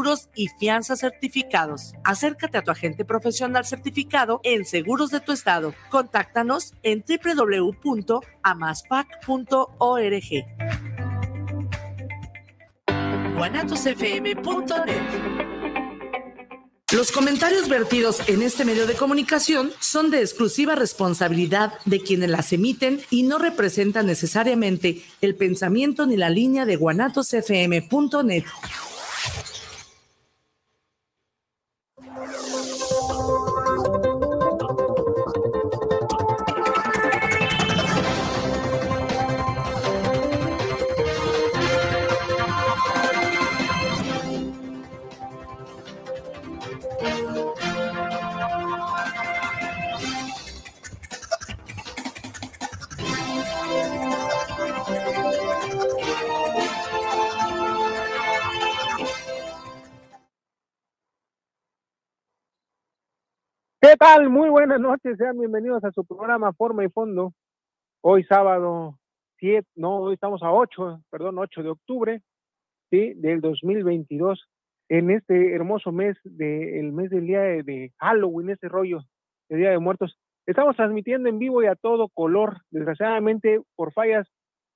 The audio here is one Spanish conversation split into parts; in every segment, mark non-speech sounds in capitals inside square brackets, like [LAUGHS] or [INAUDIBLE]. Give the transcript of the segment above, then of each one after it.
seguros y fianzas certificados. Acércate a tu agente profesional certificado en Seguros de tu Estado. Contáctanos en www.amaspac.org. guanatosfm.net los comentarios vertidos en este medio de comunicación son de exclusiva responsabilidad de quienes las emiten y no representan necesariamente el pensamiento ni la línea de guanatosfm.net. tal? Muy buenas noches, sean bienvenidos a su programa Forma y Fondo. Hoy sábado 7, no, hoy estamos a 8, perdón, 8 de octubre, ¿sí? Del 2022, en este hermoso mes, del mes del día de, Halloween, ese rollo, el Día de Muertos. Estamos transmitiendo en vivo y a todo color. Desgraciadamente, por fallas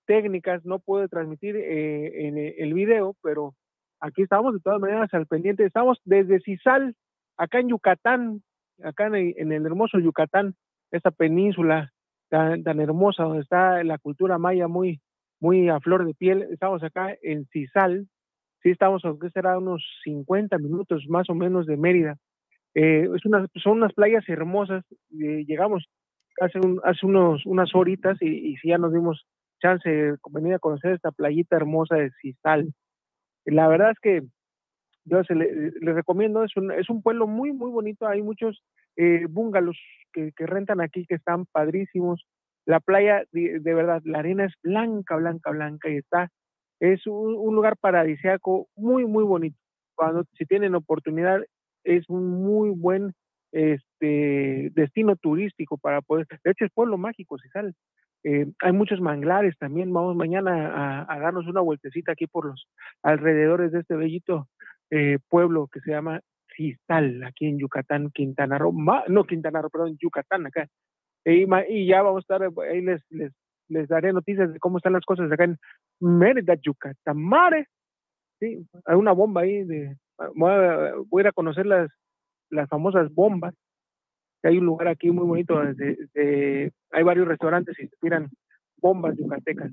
técnicas, no puedo transmitir eh, en el video, pero aquí estamos de todas maneras al pendiente. Estamos desde Cisal, acá en Yucatán, acá en el, hermoso Yucatán, esta península tan, hermosa donde está la cultura maya muy, muy a flor de piel. Estamos acá en Cisal, sí estamos, aunque será unos 50 minutos más o menos de Mérida. Eh, es una, son unas playas hermosas. Eh, llegamos hace, hace unos, unas horitas y, y sí ya nos dimos chance de venir a conocer esta playita hermosa de Cisal. La verdad es que yo se le, recomiendo, es un, es un pueblo muy, muy bonito, hay muchos eh, bungalows que, que, rentan aquí que están padrísimos. La playa, de, verdad, la arena es blanca, blanca, blanca y está, es un, lugar paradisiaco muy, muy bonito. Cuando, si tienen oportunidad, es un muy buen este destino turístico para poder, de hecho es pueblo mágico, si sale. Eh, hay muchos manglares también. Vamos mañana a, a, darnos una vueltecita aquí por los alrededores de este bellito eh, pueblo que se llama Cistal, aquí en Yucatán, Quintana Roo, no Quintana Roo, perdón, Yucatán acá. Y, ya vamos a estar, ahí les, les, les daré noticias de cómo están las cosas acá en Mérida, Yucatán. Mare, sí, hay una bomba ahí de, voy a, ir a conocer las, las famosas bombas. Hay un lugar aquí muy bonito, [LAUGHS] donde hay varios restaurantes y se tiran bombas yucatecas.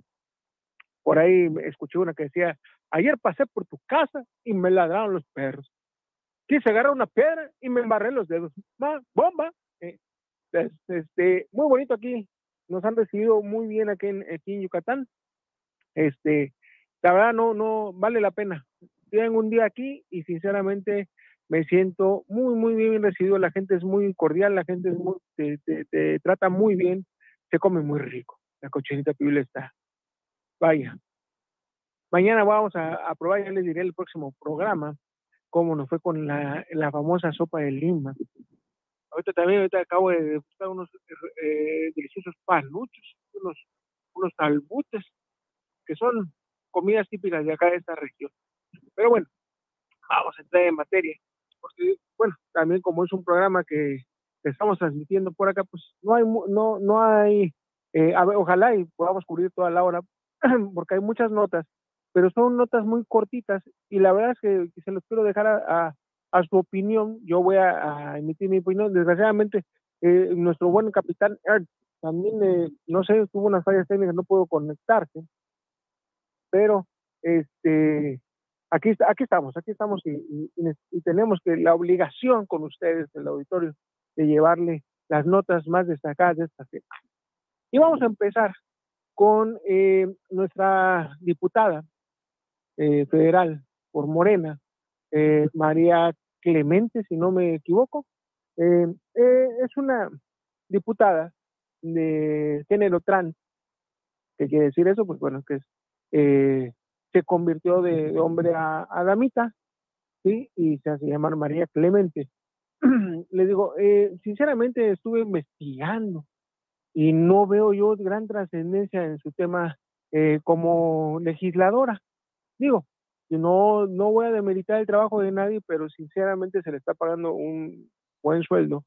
Por ahí escuché una que decía, ayer pasé por tu casa y me ladraron los perros. Quise agarrar una piedra y me embarré los dedos. bomba. Eh, este, muy bonito aquí. Nos han recibido muy bien aquí en, Yucatán. Este, la verdad no, no vale la pena. Tienen un día aquí y sinceramente me siento muy, muy bien recibido. La gente es muy cordial, la gente muy, te, te trata muy bien, se come muy rico. La cochinita pibil está Vaya. Mañana vamos a, probar, ya les diré el próximo programa, cómo nos fue con la, famosa sopa de lima. Ahorita también ahorita acabo de buscar unos eh, deliciosos panuchos, unos, unos albutes, que son comidas típicas de acá de esta región. Pero bueno, vamos a entrar en materia. Porque, bueno, también como es un programa que estamos transmitiendo por acá, pues no hay, no, no hay, eh, a ver, ojalá y podamos cubrir toda la hora, [CLEARS THROAT] porque hay muchas notas, pero son notas muy cortitas y la verdad es que, se los quiero dejar a, a, su opinión. Yo voy a, emitir mi opinión. Desgraciadamente, eh, nuestro buen capitán Erd también, eh, no sé, tuvo unas fallas técnicas, no puedo conectarse, pero este aquí, aquí estamos, aquí estamos y, y, tenemos que la obligación con ustedes, el auditorio, de llevarle las notas más destacadas de esta semana. Y vamos a empezar con eh, nuestra diputada eh, federal por Morena, eh, María Clemente, si no me equivoco. es una diputada de género trans. ¿Qué quiere decir eso? Pues bueno, que se convirtió de, hombre a, damita, ¿sí? Y se hace llamar María Clemente. [CLEARS THROAT] Le digo, sinceramente estuve investigando y no veo yo gran trascendencia en su tema eh, como legisladora. Digo, no, no voy a demeritar el trabajo de nadie, pero sinceramente se le está pagando un buen sueldo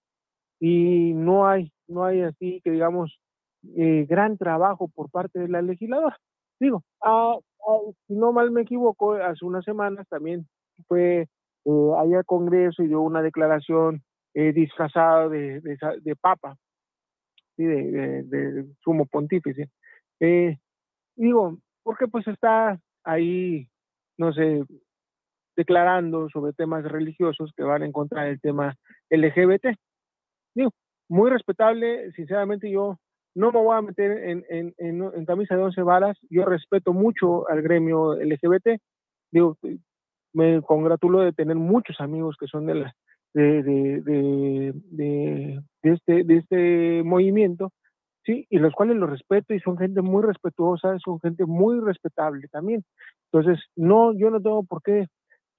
y no hay, no hay así que digamos eh, gran trabajo por parte de la legisladora. Digo, ah, ah, si no mal me equivoco, hace unas semanas también fue eh, allá al Congreso y dio una declaración eh, disfrazada de, de, papa, ¿sí? de, sumo pontífice. Eh, digo, porque pues está ahí, no sé, declarando sobre temas religiosos que van en contra del tema LGBT. Digo, muy respetable, sinceramente yo no me voy a meter en, en, en, camisa de once varas, yo respeto mucho al gremio LGBT, digo, me congratulo de tener muchos amigos que son de la de, de, de, este, de este movimiento, ¿sí? Y los cuales los respeto y son gente muy respetuosa, son gente muy respetable también. Entonces, no, yo no tengo por qué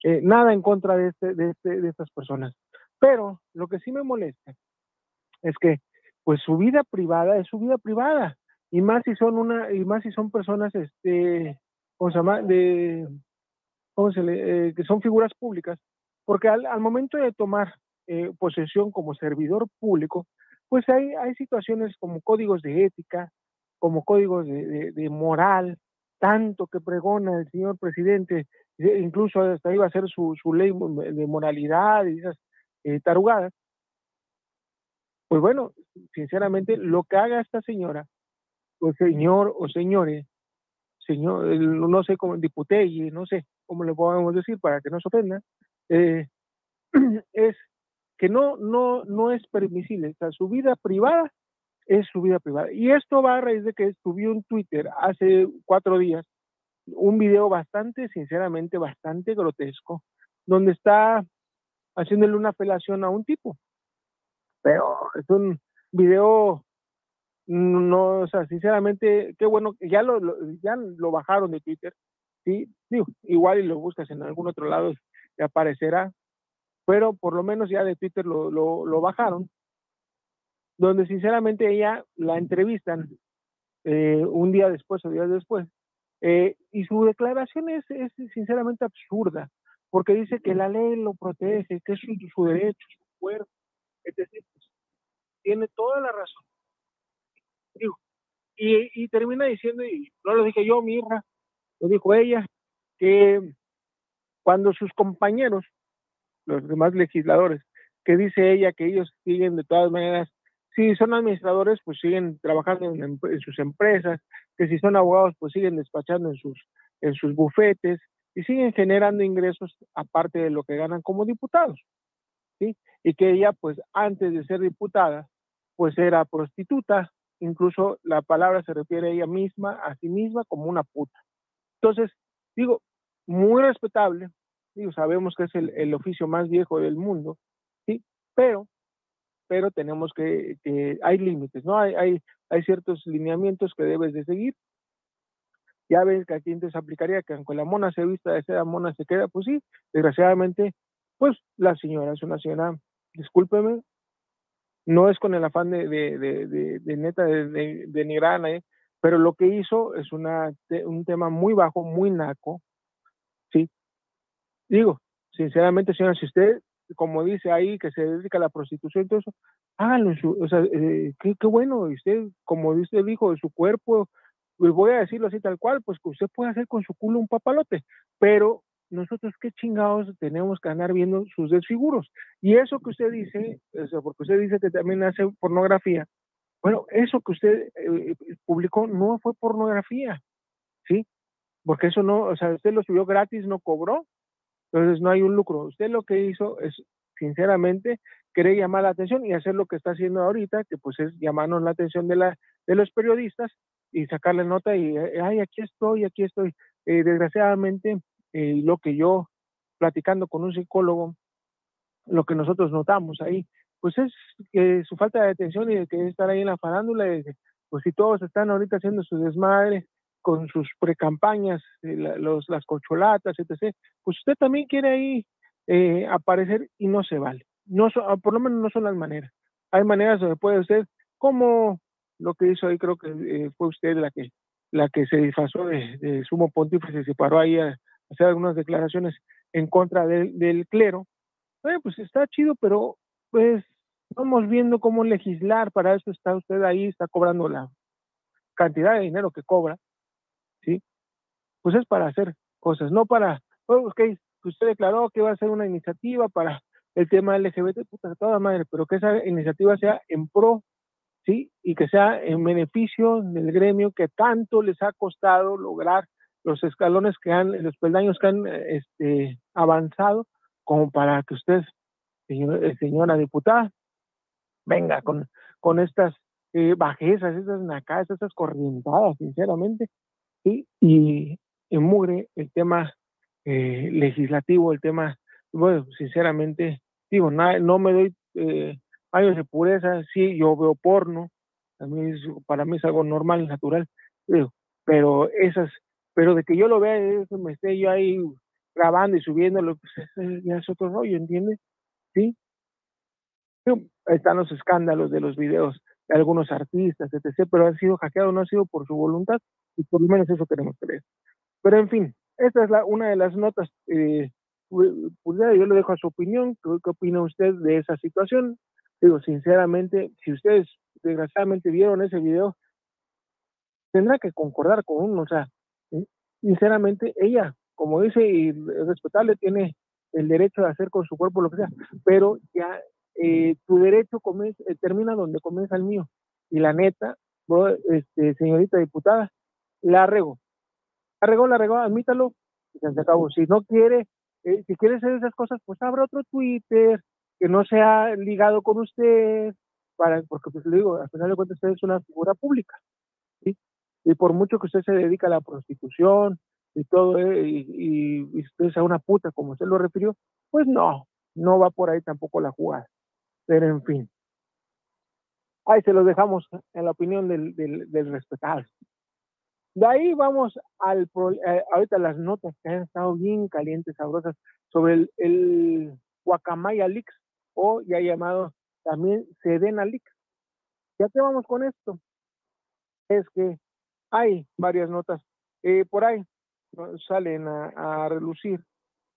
eh, nada en contra de, este, de, este, de estas personas. Pero lo que sí me molesta es que, pues su vida privada es su vida privada y más si son una y más si son personas, este, ¿cómo se llama? De, ¿cómo se le, eh, que son figuras públicas, porque al, al momento de tomar eh, posesión como servidor público, pues hay, hay situaciones como códigos de ética, como códigos de, de, moral, tanto que pregona el señor presidente, e incluso hasta iba a ser su, su ley de moralidad y esas eh, tarugadas. Pues bueno, sinceramente, lo que haga esta señora, o señor o señores, señor, no sé cómo, diputelle, no sé cómo le podemos decir para que no se ofenda, eh, [CLEARS THROAT] es que no, no, no es permisible. O sea, su vida privada es su vida privada. Y esto va a raíz de que subió en Twitter hace cuatro días un video bastante, sinceramente, bastante grotesco, donde está haciéndole una apelación a un tipo. Pero es un video, no, o sea, sinceramente, qué bueno, ya lo, ya lo bajaron de Twitter, sí, digo, igual y lo buscas en algún otro lado, aparecerá, pero por lo menos ya de Twitter lo, bajaron, donde sinceramente ella la entrevistan eh, un día después o días después, eh, y su declaración es, es, sinceramente absurda, porque dice que la ley lo protege, que es su, derecho, su cuerpo, etc. Tiene toda la razón. y, y termina diciendo, y no lo dije yo, Mirra, lo dijo ella, que cuando sus compañeros los demás legisladores, que dice ella que ellos siguen de todas maneras, si son administradores, pues siguen trabajando en, sus empresas, que si son abogados, pues siguen despachando en sus, en sus bufetes y siguen generando ingresos aparte de lo que ganan como diputados. ¿sí? Y que ella, pues antes de ser diputada, pues era prostituta, incluso la palabra se refiere a ella misma, a sí misma, como una puta. Entonces, digo, muy respetable, sabemos que es el, oficio más viejo del mundo, ¿sí? Pero, pero tenemos que, hay límites, ¿no? Hay, hay, ciertos lineamientos que debes de seguir. Ya ves que aquí entonces aplicaría que aunque la mona se vista de seda, mona se queda, pues sí, desgraciadamente, pues la señora es una señora, discúlpeme, no es con el afán de, de, de, de, neta de, de, de pero lo que hizo es una, un tema muy bajo, muy naco, Digo, sinceramente, señora, si usted, como dice ahí, que se dedica a la prostitución y todo eso, háganlo, o sea, eh, qué, qué, bueno, usted, como usted dijo, de su cuerpo, pues voy a decirlo así tal cual, pues que usted puede hacer con su culo un papalote, pero nosotros qué chingados tenemos que andar viendo sus desfiguros. Y eso que usted dice, porque usted dice que también hace pornografía, bueno, eso que usted eh, publicó no fue pornografía, ¿sí? Porque eso no, o sea, usted lo subió gratis, no cobró, entonces no hay un lucro. Usted lo que hizo es, sinceramente, querer llamar la atención y hacer lo que está haciendo ahorita, que pues es llamarnos la atención de, la, de los periodistas y sacarle nota y, eh, ay, aquí estoy, aquí estoy. Eh, desgraciadamente, eh, lo que yo, platicando con un psicólogo, lo que nosotros notamos ahí, pues es que su falta de atención y de que estar ahí en la farándula, pues si todos están ahorita haciendo su desmadre, con sus precampañas, eh, los, las cocholatas, etc., pues usted también quiere ahí eh, aparecer y no se vale. No ah, por lo menos no son las maneras. Hay maneras donde puede usted, como lo que hizo ahí, creo que eh, fue usted la que la que se disfrazó de, sumo pontífice, se paró ahí hacer algunas declaraciones en contra del, clero. pues está chido, pero pues vamos viendo cómo legislar, para eso está usted ahí, está cobrando la cantidad de dinero que cobra, ¿sí? Pues es para hacer cosas, no para, pues, que usted declaró que iba a ser una iniciativa para el tema LGBT, puta, toda madre, pero que esa iniciativa sea en pro, ¿sí? Y que sea en beneficio del gremio que tanto les ha costado lograr los escalones que han, los peldaños que han este, avanzado, como para que usted, eh, señora diputada, venga con, con estas eh, bajezas, estas nacas, estas corrientadas, sinceramente, y, y mugre el tema eh, legislativo, el tema, bueno, sinceramente, digo, no me doy eh, años de pureza, sí, yo veo porno, a para mí es algo normal, natural, pero esas pero de que yo lo vea, eso me esté yo ahí grabando y subiéndolo, pues ya es otro rollo, ¿entiendes? Sí. Están los escándalos de los videos de algunos artistas, etc., pero han sido hackeados, no ha sido por su voluntad, y por lo menos eso queremos creer. Pero en fin, esta es la, una de las notas. Eh, pues, yo le dejo a su opinión. ¿Qué, ¿Qué, opina usted de esa situación? Digo, sinceramente, si ustedes desgraciadamente vieron ese video, tendrá que concordar con uno. O sea, sinceramente, ella, como dice, y respetable, tiene el derecho de hacer con su cuerpo lo que sea, pero ya eh, tu derecho comienza, eh, termina donde comienza el mío. Y la neta, este, señorita diputada, la regó. La regó, la regó, admítalo, y se acabó. Si no quiere, eh, si quiere hacer esas cosas, pues abra otro Twitter que no sea ligado con usted, para, porque pues le digo, al final de cuentas usted es una figura pública. Y por mucho que usted se dedica a la prostitución y todo, eh, y, usted sea una puta, como usted lo refirió, pues no, no va por ahí tampoco la jugada. Pero en fin. Ahí se lo dejamos en la opinión del, del, del respetado. De ahí vamos al eh, ahorita las notas que han estado bien calientes, sabrosas, sobre el, el Guacamaya Leaks, o ya llamado también Sedena Leaks. Ya te vamos con esto. Es que hay varias notas eh, por ahí salen a, relucir.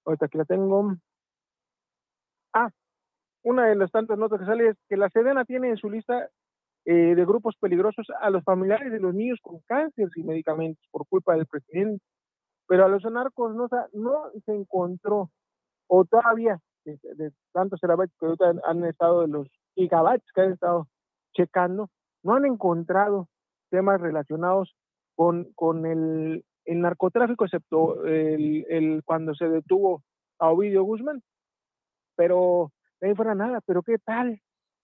Ahorita que la tengo. Ah, una de las tantas notas que sale es que la Sedena tiene en su lista eh, de grupos peligrosos a los familiares de los niños con cáncer y medicamentos por culpa del presidente. Pero a los narcos no, se encontró, o todavía, de, tantos terabytes que han, estado, de los gigabytes que han estado checando, no han encontrado temas relacionados con, con el, el narcotráfico, excepto el, el, cuando se detuvo a Ovidio Guzmán. Pero ahí fuera nada, pero ¿qué tal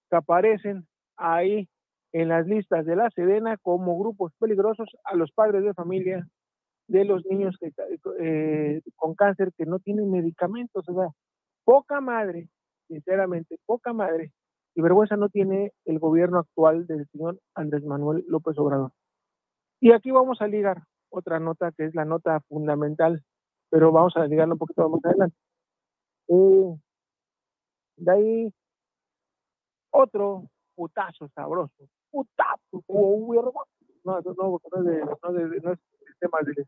que aparecen ahí en las listas de la Sedena como grupos peligrosos a los padres de familia de los niños que, eh, con cáncer que no tienen medicamentos? O sea, poca madre, sinceramente, poca madre y vergüenza no tiene el gobierno actual del señor Andrés Manuel López Obrador. Y aquí vamos a ligar otra nota que es la nota fundamental, pero vamos a ligarla un poquito más adelante. Eh, de ahí, otro putazo sabroso, putazo, no, no, no, no, de, no, de, no es el tema de,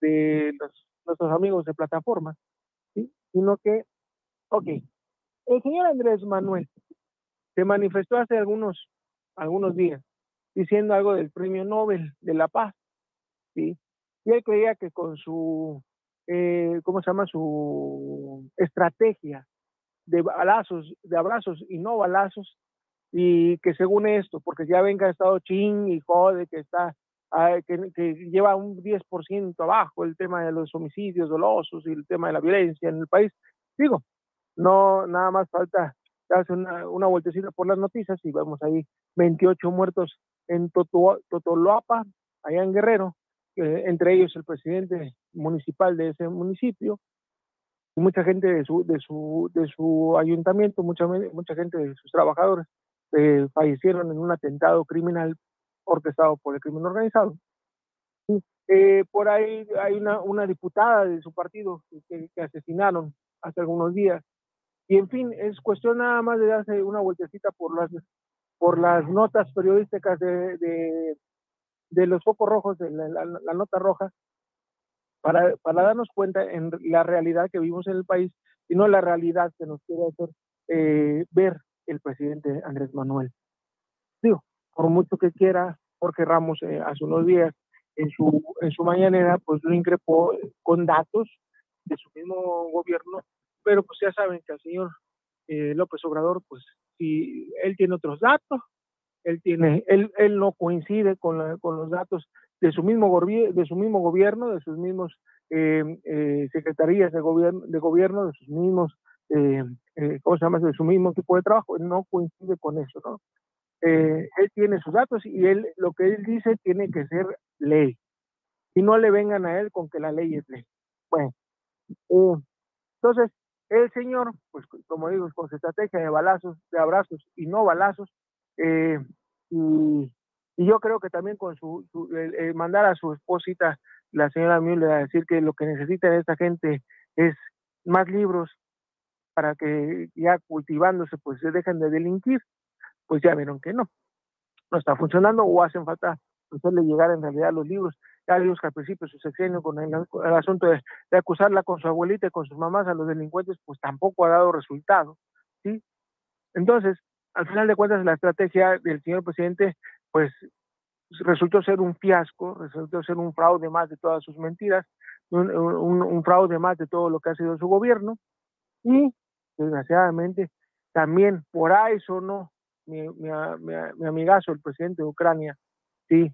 de los, nuestros amigos de plataforma, ¿sí? sino que, ok, el señor Andrés Manuel se manifestó hace algunos, algunos días diciendo algo del premio Nobel de la Paz, ¿sí? Y él creía que con su, eh, ¿cómo se llama? Su estrategia de abrazos y no balazos, y que según esto, porque ya venga estado ching y jode, que está, que, que, lleva un 10% abajo el tema de los homicidios dolosos y el tema de la violencia en el país, digo, no, nada más falta darse una, una vueltecita por las noticias y vemos ahí 28 muertos en Totoloapa, allá en Guerrero, entre ellos el presidente municipal de ese municipio, mucha gente de su, de su, de su ayuntamiento, mucha, mucha gente de sus trabajadores eh, fallecieron en un atentado criminal orquestado por el crimen organizado. Eh, por ahí hay una, una, diputada de su partido que, que, asesinaron hace algunos días. Y en fin, es cuestión nada más de darse una vueltecita por las por las notas periodísticas de, de, los focos rojos, de la, nota roja, para, para darnos cuenta en la realidad que vivimos en el país y no la realidad que nos quiere hacer eh, ver el presidente Andrés Manuel. Digo, por mucho que quiera, porque Ramos eh, hace unos días en su, en su mañanera, pues lo increpó con datos de su mismo gobierno, pero pues ya saben que el señor eh, López Obrador, pues si él tiene otros datos, él tiene, él, él no coincide con, con los datos de su mismo de su mismo gobierno, de sus mismos eh, eh, secretarías de gobierno, de gobierno, de sus mismos, eh, ¿cómo se llama? De su mismo tipo de trabajo, no coincide con eso, ¿no? él tiene sus datos y él, lo que él dice tiene que ser ley. Y no le vengan a él con que la ley es ley. Bueno, entonces, el señor, pues como digo, con su estrategia de balazos, de abrazos y no balazos, y y yo creo que también con su, mandar a su esposita, la señora Müller, a decir que lo que necesita esta gente es más libros para que ya cultivándose pues se dejen de delinquir, pues ya vieron que no, no está funcionando o hacen falta hacerle llegar en realidad los libros. Ya vimos que al principio su sexenio con el, asunto de, de, acusarla con su abuelita y con sus mamás a los delincuentes, pues tampoco ha dado resultado, ¿sí? Entonces, al final de cuentas, la estrategia del señor presidente pues resultó ser un fiasco, resultó ser un fraude más de todas sus mentiras, un, fraude más de todo lo que ha sido su gobierno. Y desgraciadamente también por ahí sonó mi, mi, mi, amigazo, el presidente de Ucrania, sí,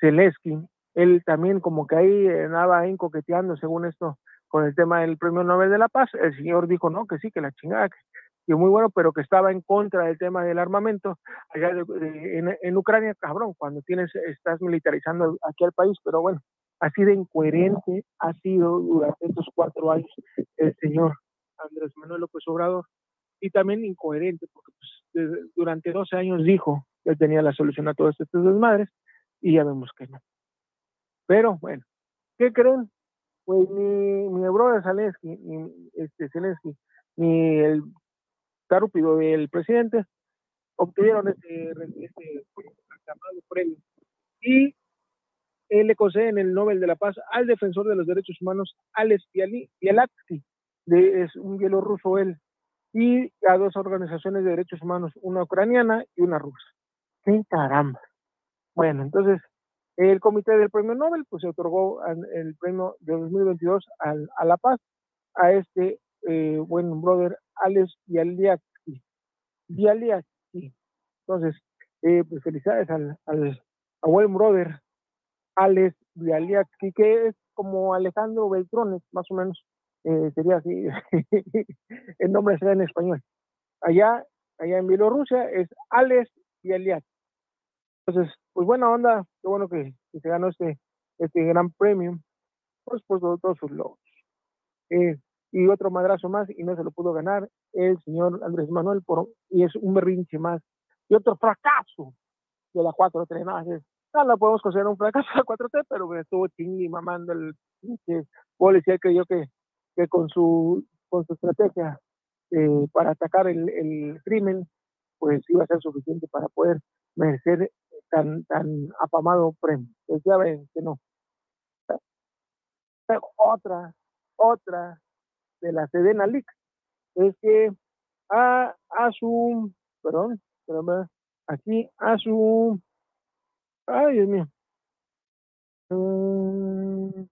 Zelensky, él también como que ahí andaba ahí coqueteando según esto con el tema del premio Nobel de la Paz, el señor dijo no, que sí, que la chingada, que y muy bueno, pero que estaba en contra del tema del armamento allá en, Ucrania, cabrón, cuando tienes, estás militarizando aquí al país, pero bueno, así de incoherente ha sido durante estos cuatro años el señor Andrés Manuel López Obrador, y también incoherente, porque pues, durante 12 años dijo que tenía la solución a todos estos desmadres, y ya vemos que no. Pero bueno, ¿qué creen? Pues ni mi brother Zelensky, ni este Zelensky, ni el Carúpido del presidente, obtuvieron este, este premio. Y él le conceden el Nobel de la Paz al defensor de los derechos humanos, Alex Bialatsky, de, es un bielorruso él, y a dos organizaciones de derechos humanos, una ucraniana y una rusa. ¡Qué caramba! Bueno, entonces, el comité del premio Nobel, pues se otorgó el premio de 2022 al, a la paz a este eh, buen brother Alex Bialiatsky. Bialiatsky. Entonces, eh, pues felicidades al, al a buen brother Alex Bialiatsky, que es como Alejandro Beltrones, más o menos, eh, sería así, [LAUGHS] el nombre será en español. Allá, allá en Bielorrusia es Alex Bialiatsky. Entonces, pues buena onda, qué bueno que, se ganó este, este gran premio, pues por todos sus logros. Eh, y otro madrazo más y no se lo pudo ganar el señor Andrés Manuel por, y es un berrinche más y otro fracaso de la 4T más no lo podemos considerar un fracaso de la 4T pero me estuvo chingui mamando el policía creyó que, que con su con su estrategia eh, para atacar el, el, crimen pues iba a ser suficiente para poder merecer tan tan afamado premio. Pues ya ven que no. Otra otra de la Sedena Leaks es que a, a su, perdón, perdón, aquí a su, ay Dios mío, mm,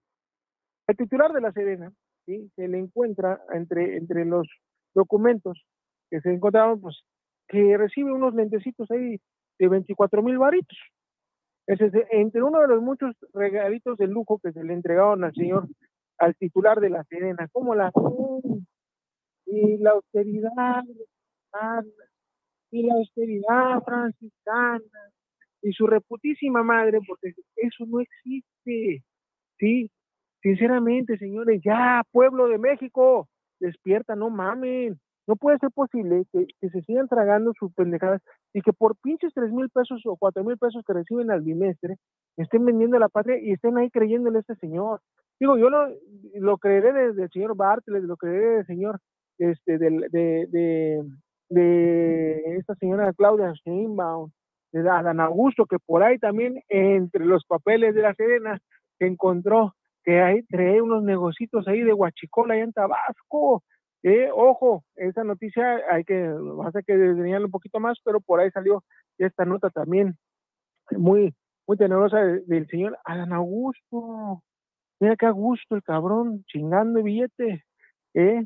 el titular de la Sedena, ¿sí? se le encuentra entre, entre los documentos que se encontraron, pues, que recibe unos lentecitos ahí de 24 mil varitos. Es entre uno de los muchos regalitos de lujo que se le entregaron al señor al titular de la Serena, como la y la austeridad y la austeridad franciscana y su reputísima madre, porque eso no existe, ¿sí? Sinceramente, señores, ya, pueblo de México, despierta, no mamen. No puede ser posible que, que se sigan tragando sus pendejadas y que por pinches tres mil pesos o cuatro mil pesos que reciben al bimestre estén vendiendo la patria y estén ahí creyéndole a este señor. Digo, yo lo, lo creeré desde el señor Bartlett, lo creeré del señor, este, de, de, de, esta señora Claudia Sheinbaum, de Adán Augusto, que por ahí también entre los papeles de la Serena se encontró que hay, trae unos negocios ahí de Huachicola allá en Tabasco. Eh, ojo, esa noticia hay que, vas a que desdeñarlo un poquito más, pero por ahí salió esta nota también muy, muy tenebrosa del, señor Alan Augusto. Mira qué a gusto el cabrón, chingando billete. ¿eh?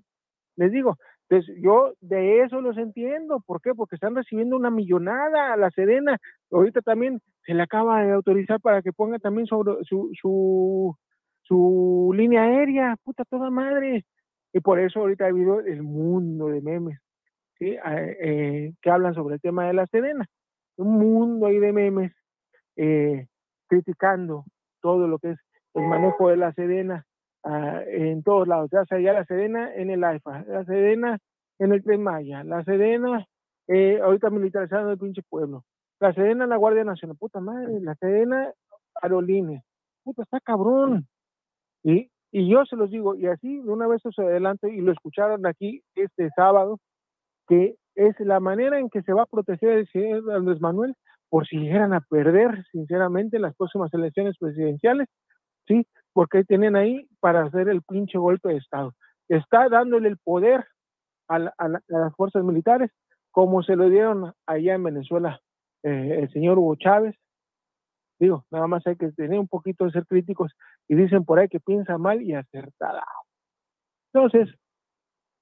Les digo, entonces, yo de eso los entiendo. ¿Por qué? Porque están recibiendo una millonada a la Sedena. Ahorita también se le acaba de autorizar para que ponga también sobre su, su, su línea aérea. Puta toda madre. Y por eso ahorita ha habido el mundo de memes ¿sí? Eh, que hablan sobre el tema de la Sedena. Un mundo ahí de memes eh, criticando todo lo que es el manejo de la Sedena Ah, en todos lados, ya sea ya la Sedena en el AIFA, la Sedena en el Tren Maya, la Sedena eh, ahorita militarizando el pinche pueblo, la Sedena en la Guardia Nacional, puta madre, la Sedena Aerolíneas, puta, está cabrón. Y, y yo se los digo, y así de una vez se adelante, y lo escucharon aquí este sábado, que es la manera en que se va a proteger el señor Andrés Manuel por si llegaran a perder, sinceramente, las próximas elecciones presidenciales, ¿sí? porque tienen ahí para hacer el pinche golpe de Estado. Está dándole el poder a, las fuerzas militares, como se lo dieron allá en Venezuela eh, el señor Hugo Chávez. Digo, nada más hay que tener un poquito de ser críticos y dicen por ahí que piensa mal y acertada. Entonces,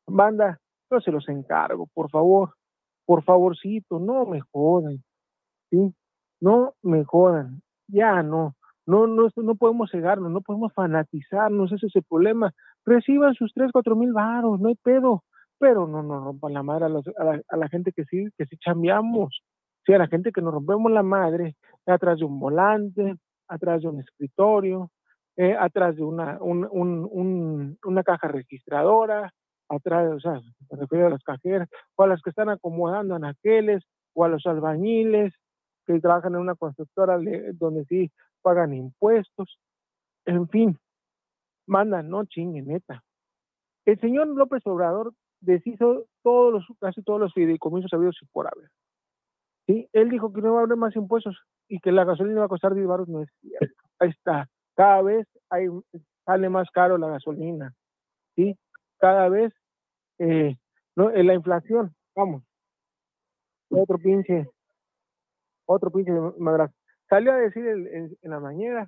banda, yo se los encargo, por favor, por favorcito, no me jodan, ¿sí? No me jodan, ya no. No, no, no podemos cegarnos, no podemos fanatizarnos, ese es el problema. Reciban sus tres, cuatro mil varos, no hay pedo, pero no nos rompan la madre a, la, gente que sí, que sí chambeamos, sí, a la gente que nos rompemos la madre atrás de un volante, atrás de un escritorio, eh, atrás de una, una caja registradora, atrás, o sea, me refiero a las cajeras, o a las que están acomodando anaqueles, o a los albañiles que trabajan en una constructora donde sí pagan impuestos, en fin, mandan, no chingue, neta. El señor López Obrador deshizo todos los, casi todos los fideicomisos habidos y por haber. ¿Sí? Él dijo que no va a haber más impuestos y que la gasolina va a costar 10 baros, no es cierto. Ahí está. Cada vez hay, sale más caro la gasolina. ¿sí? Cada vez eh, no, la inflación, vamos. Otro pinche, otro pinche madrazo. Salió a decir en, la mañana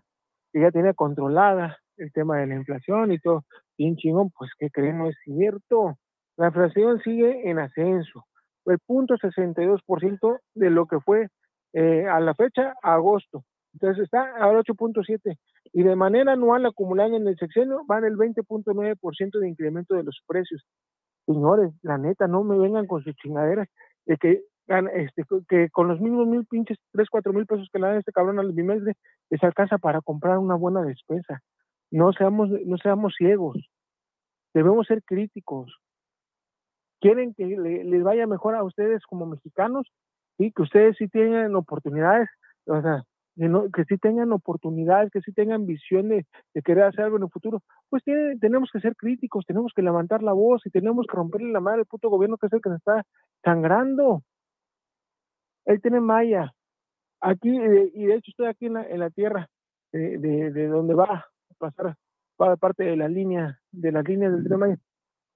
que ya tenía controlada el tema de la inflación y todo. Bien chingón, pues ¿qué creen? No es cierto. La inflación sigue en ascenso. El punto 62% de lo que fue eh, a la fecha, agosto. Entonces está ahora 8.7 y de manera anual acumulada en el sexenio van el 20.9% de incremento de los precios. Señores, la neta, no me vengan con sus chingaderas de que este, que con los mismos mil pinches, tres, cuatro mil pesos que le dan este cabrón al bimestre, les alcanza para comprar una buena despensa. No seamos, no seamos ciegos. Debemos ser críticos. Quieren que les vaya mejor a ustedes como mexicanos, y que ustedes sí tengan oportunidades, o sea, que, no, sí tengan oportunidades, que sí tengan visión de, querer hacer algo en el futuro, pues tenemos que ser críticos, tenemos que levantar la voz y tenemos que romperle la madre al puto gobierno que es el que nos está sangrando. Él tiene maya. Aquí, eh, y de hecho estoy aquí en la, en la tierra de, de, donde va a pasar para parte de la línea, de las líneas del tren.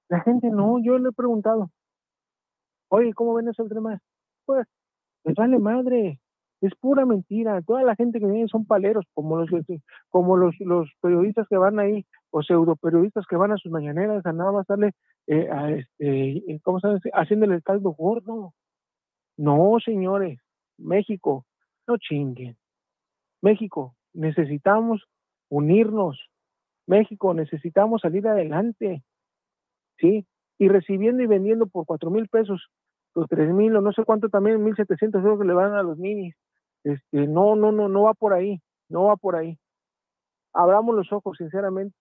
La gente no, yo le he preguntado, oye, ¿cómo ven eso el tren? Pues, les vale madre, es pura mentira. Toda la gente que viene son paleros, como los como los, los periodistas que van ahí, o pseudo periodistas que van a sus mañaneras a nada más eh, a este, ¿cómo se hace? Haciéndole el caldo gordo. No, señores, México, no chinguen. México, necesitamos unirnos. México, necesitamos salir adelante. ¿Sí? Y recibiendo y vendiendo por cuatro mil pesos, los tres mil o no sé cuánto también, mil setecientos euros que le van a los ninis. Este, no, no, no, no va por ahí, no va por ahí. Abramos los ojos, sinceramente.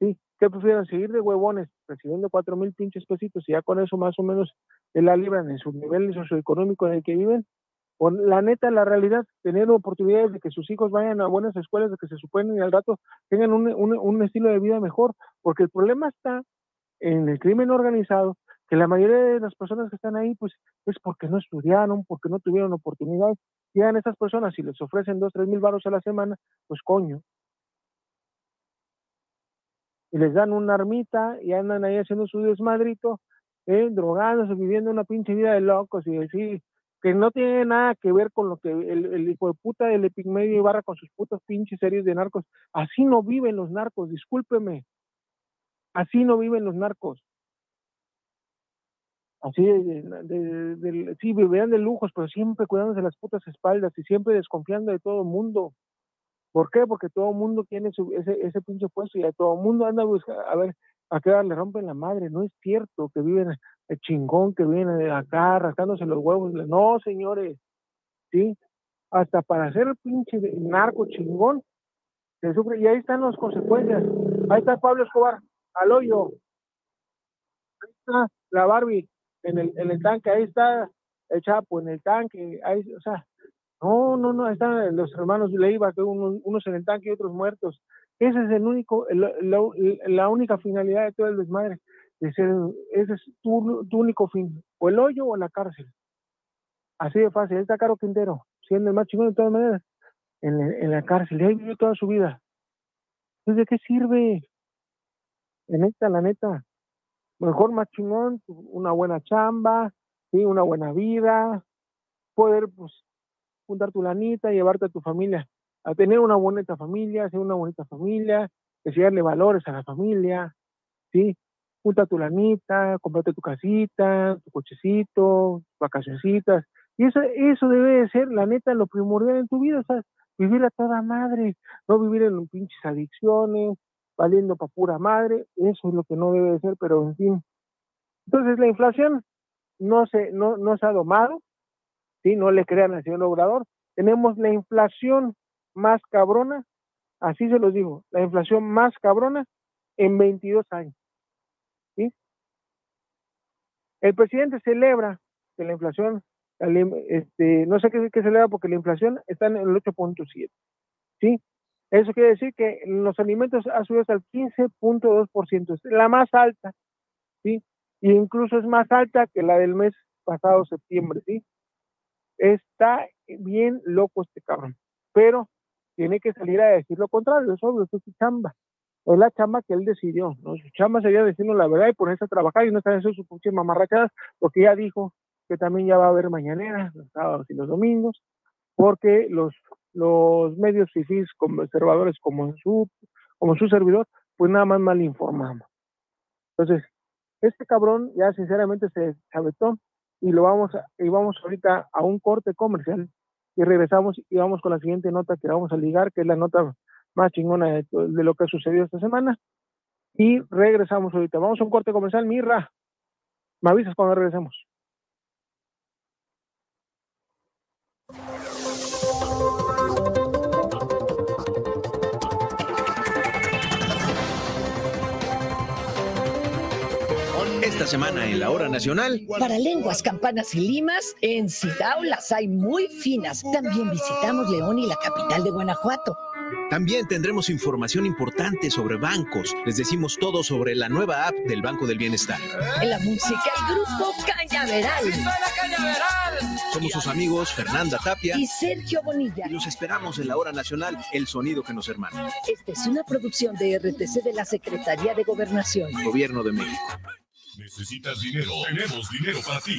Sí, ¿qué prefieren? Seguir de huevones, recibiendo cuatro mil pinches pesitos y ya con eso más o menos la libran en su nivel socioeconómico en el que viven. O la neta, la realidad, tener oportunidades de que sus hijos vayan a buenas escuelas, de que se superen y al rato tengan un, un, estilo de vida mejor, porque el problema está en el crimen organizado, que la mayoría de las personas que están ahí, pues es porque no estudiaron, porque no tuvieron oportunidad. Llegan esas personas y les ofrecen dos, tres mil baros a la semana, pues coño, y les dan una armita y andan ahí haciendo su desmadrito, eh, drogándose, viviendo una pinche vida de locos y decir que no tiene nada que ver con lo que el, hijo de puta del Epigmedio Ibarra con sus putos pinches series de narcos. Así no viven los narcos, discúlpeme. Así no viven los narcos. Así, de, sí, vivían de lujos, pero siempre cuidándose las putas espaldas y siempre desconfiando de todo el mundo. ¿Por qué? Porque todo el mundo tiene ese, ese pinche puesto y a todo el mundo anda buscando, a ver, a qué le rompen la madre. No es cierto que viven el chingón, que viven acá rascándose los huevos. No, señores, ¿sí? Hasta para hacer el pinche narco chingón, se sufre. Y ahí están las consecuencias. Ahí está Pablo Escobar, al hoyo. Ahí está la Barbie en el, tanque, ahí está el Chapo en el tanque, ahí, o sea, no, no, no, están los hermanos Leiva, que unos, unos en el tanque y otros muertos. Ese es el único, la, única finalidad de todo el desmadre, de ser, ese es tu, único fin, o el hoyo o la cárcel. Así de fácil, ahí está Caro Quintero, siendo el más chingón de todas maneras, en, la cárcel, y ahí vivió toda su vida. Entonces, ¿de qué sirve? En esta, la neta mejor más chingón, una buena chamba, ¿sí? una buena vida, poder pues juntar tu lanita, llevarte a tu familia, a tener una bonita familia, ser una bonita familia, enseñarle valores a la familia, ¿sí? Junta tu lanita, comprate tu casita, tu cochecito, vacacioncitas, y eso, eso debe de ser, la neta, lo primordial en tu vida, ¿sabes? Vivir a toda madre, no vivir en pinches adicciones, valiendo para pura madre, eso es lo que no debe de ser, pero en fin. Entonces la inflación no se, no, no se ha domado, ¿sí? no le crean al señor Obrador, tenemos la inflación más cabrona, así se los digo, la inflación más cabrona en 22 años. ¿sí? El presidente celebra que la inflación, este, no sé qué, qué celebra porque la inflación está en el 8.7, ¿sí? Eso quiere decir que los alimentos ha subido hasta el 15.2%, es la más alta, ¿sí? E incluso es más alta que la del mes pasado, septiembre, ¿sí? Está bien loco este cabrón, pero tiene que salir a decir lo contrario, es obvio, es su chamba. Es la chamba que él decidió, ¿no? Su chamba sería decirnos la verdad y ponerse a trabajar y no estar en sus pinches mamarrachadas, porque ya dijo que también ya va a haber mañaneras, los sábados y los domingos, porque los los medios fifís conservadores como su, como su servidor, pues nada más mal informamos. Entonces, este cabrón ya sinceramente se chabetó y lo vamos a, y vamos ahorita a un corte comercial y regresamos y vamos con la siguiente nota que vamos a ligar, que es la nota más chingona de, lo que ha sucedido esta semana. Y regresamos ahorita. Vamos a un corte comercial, Mirra. Me avisas cuando regresemos. Esta semana en la hora nacional. Para lenguas, campanas y limas, en Sidao las hay muy finas. También visitamos León y la capital de Guanajuato. También tendremos información importante sobre bancos. Les decimos todo sobre la nueva app del Banco del Bienestar. En la música, el grupo Cañaveral. Somos sus amigos Fernanda Tapia y Sergio Bonilla. Y los esperamos en la hora nacional, el sonido que nos hermana. Esta es una producción de RTC de la Secretaría de Gobernación. Gobierno de México. ¿Necesitas dinero? Tenemos dinero para ti.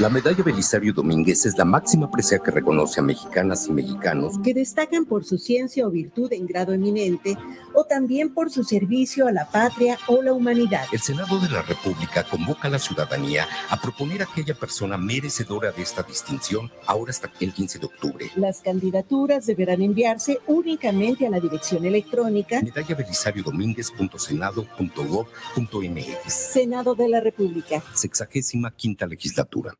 La medalla Belisario Domínguez es la máxima presea que reconoce a mexicanas y mexicanos que destacan por su ciencia o virtud en grado eminente o también por su servicio a la patria o la humanidad. El Senado de la República convoca a la ciudadanía a proponer a aquella persona merecedora de esta distinción ahora hasta el 15 de octubre. Las candidaturas deberán enviarse únicamente a la dirección electrónica medalla Belisario Domínguez.senado.gov.mx. Senado de la República. Sexagésima quinta legislatura.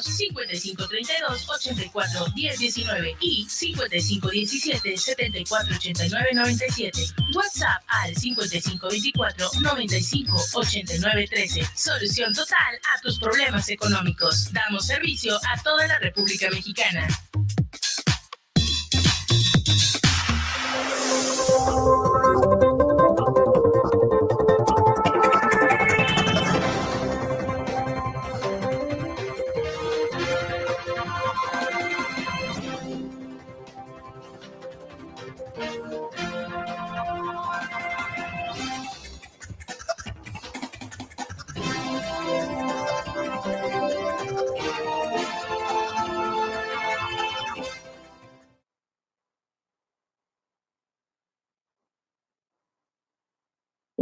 5532 84 1019 y 5517 74 89 97. WhatsApp al 5524 95 89 13. Solución total a tus problemas económicos. Damos servicio a toda la República Mexicana.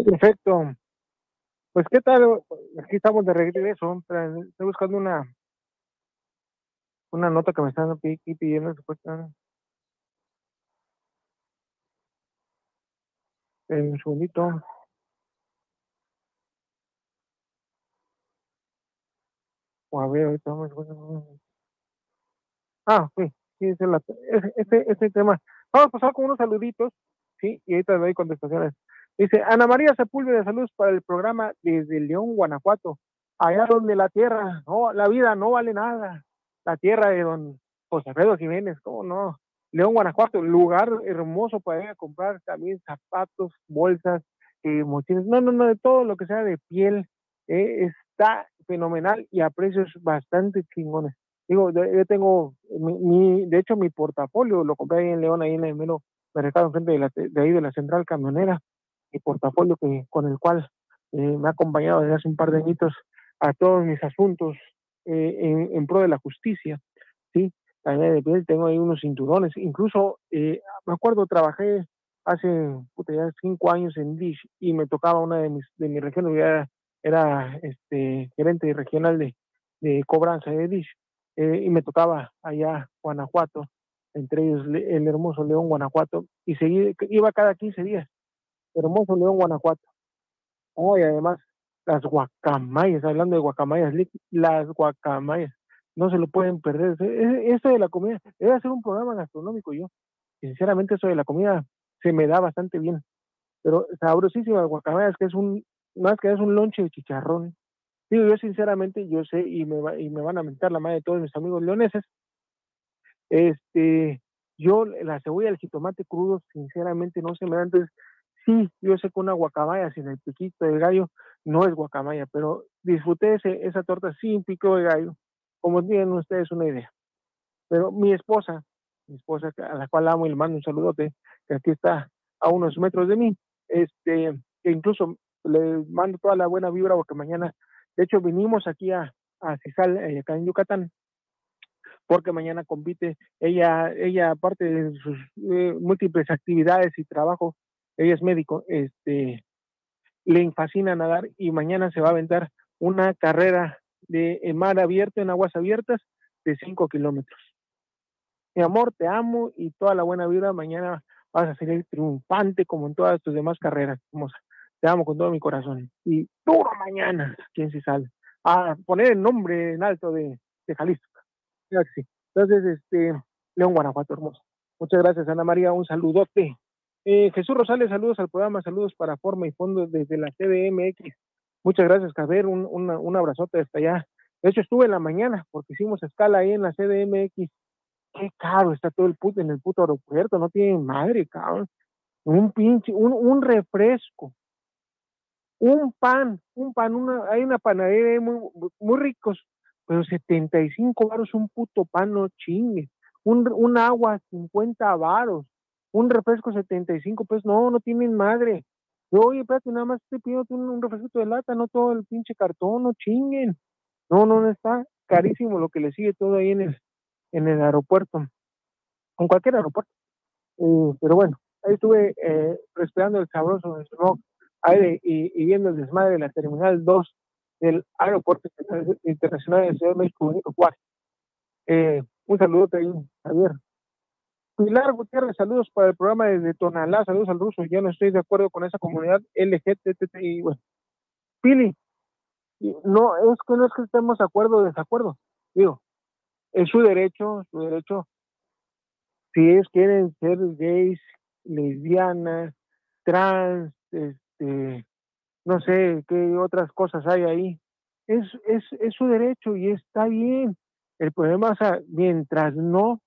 Perfecto. Pues, ¿qué tal? Aquí estamos de regreso. Estoy buscando una una nota que me están pidiendo. Un segundito. O a ver, ahorita vamos. Ah, sí, sí, ese, ese, ese tema. Vamos a pasar con unos saluditos, sí, y ahorita doy contestaciones. Dice Ana María Sepúlveda, saludos para el programa desde León, Guanajuato, allá donde la tierra, no, la vida no vale nada, la tierra de don José Alfredo Jiménez, ¿cómo no? León, Guanajuato, lugar hermoso para ir a comprar también zapatos, bolsas, eh, mochilas, no, no, no, de todo lo que sea de piel, eh, está fenomenal y a precios bastante chingones. Digo, yo tengo, mi, de hecho, mi portafolio lo compré ahí en León, ahí en el mero mercado enfrente de, la, de ahí de la central camionera mi portafolio que, con el cual eh, me ha acompañado desde hace un par de añitos a todos mis asuntos eh, en, en, pro de la justicia, ¿sí? También de piel tengo ahí unos cinturones, incluso eh, me acuerdo trabajé hace ya cinco años en Dish y me tocaba una de mis de mi región, era, era este gerente regional de, de cobranza de Dish y me tocaba allá Guanajuato, entre ellos el hermoso León Guanajuato y seguí, iba cada 15 días hermoso León, Guanajuato. Oh, y además, las guacamayas, hablando de guacamayas, las guacamayas, no se lo pueden perder. Eso de la comida, debe hacer un programa gastronómico yo. Sinceramente, eso de la comida se me da bastante bien. Pero sabrosísimas guacamayas, que es un, más que es un lonche de chicharrón. Digo, yo sinceramente, yo sé, y me, y me van a mentar la madre de todos mis amigos leoneses, este, yo la cebolla, el jitomate crudo, sinceramente no se me da. Entonces, Sí, yo sé que una guacamaya sin el piquito de gallo no es guacamaya, pero disfruté ese, esa torta sin pico de gallo, como tienen ustedes una idea. Pero mi esposa, mi esposa a la cual amo y le mando un saludote, que aquí está a unos metros de mí, este, que incluso le mando toda la buena vibra porque mañana, de hecho, vinimos aquí a, a Cisal, eh, acá en Yucatán, porque mañana compite, ella, ella aparte de sus eh, múltiples actividades y trabajo, ella es médico, este, le fascina nadar y mañana se va a aventar una carrera de mar abierto, en aguas abiertas, de 5 kilómetros. Mi amor, te amo y toda la buena vida. Mañana vas a salir triunfante como en todas tus demás carreras, hermosa. Te amo con todo mi corazón. Y duro mañana, ¿quién se sale? A poner el nombre en alto de, de Jalisco. Entonces, este, León Guanajuato, hermoso. Muchas gracias, Ana María. Un saludote. Eh, Jesús Rosales, saludos al programa, saludos para Forma y Fondo desde la CDMX. Muchas gracias, Javier. Un, un abrazote hasta allá. De hecho, estuve en la mañana porque hicimos escala ahí en la CDMX. Qué caro está todo el puto en el puto aeropuerto, no tiene madre, cabrón. Un pinche, un, un refresco, un pan, un pan, una, hay una panadería muy, muy ricos, pero 75 varos un puto pan, no chingue. Un, un agua, 50 varos. Un refresco, 75 pesos. No, no tienen madre. Yo, oye, espérate, nada más te pido un, refresco de lata, no todo el pinche cartón, no chinguen. No, no, no está carísimo lo que le sigue todo ahí en el, en el aeropuerto, en cualquier aeropuerto. Eh, pero bueno, ahí estuve eh, respirando el sabroso rock aire y, viendo el desmadre de la Terminal 2 del Aeropuerto Internacional de Ciudad de México, eh, un saludo Javier. Pilar Gutiérrez, saludos para el programa de Tonalá, saludos al ruso, ya no estoy de acuerdo con esa comunidad y bueno. Pili, no, es que no es que estemos de acuerdo o desacuerdo, digo, es su derecho, su derecho, si es quieren ser gays, lesbianas, trans, este, no sé qué otras cosas hay ahí, es, es, es su derecho y está bien. El problema es mientras no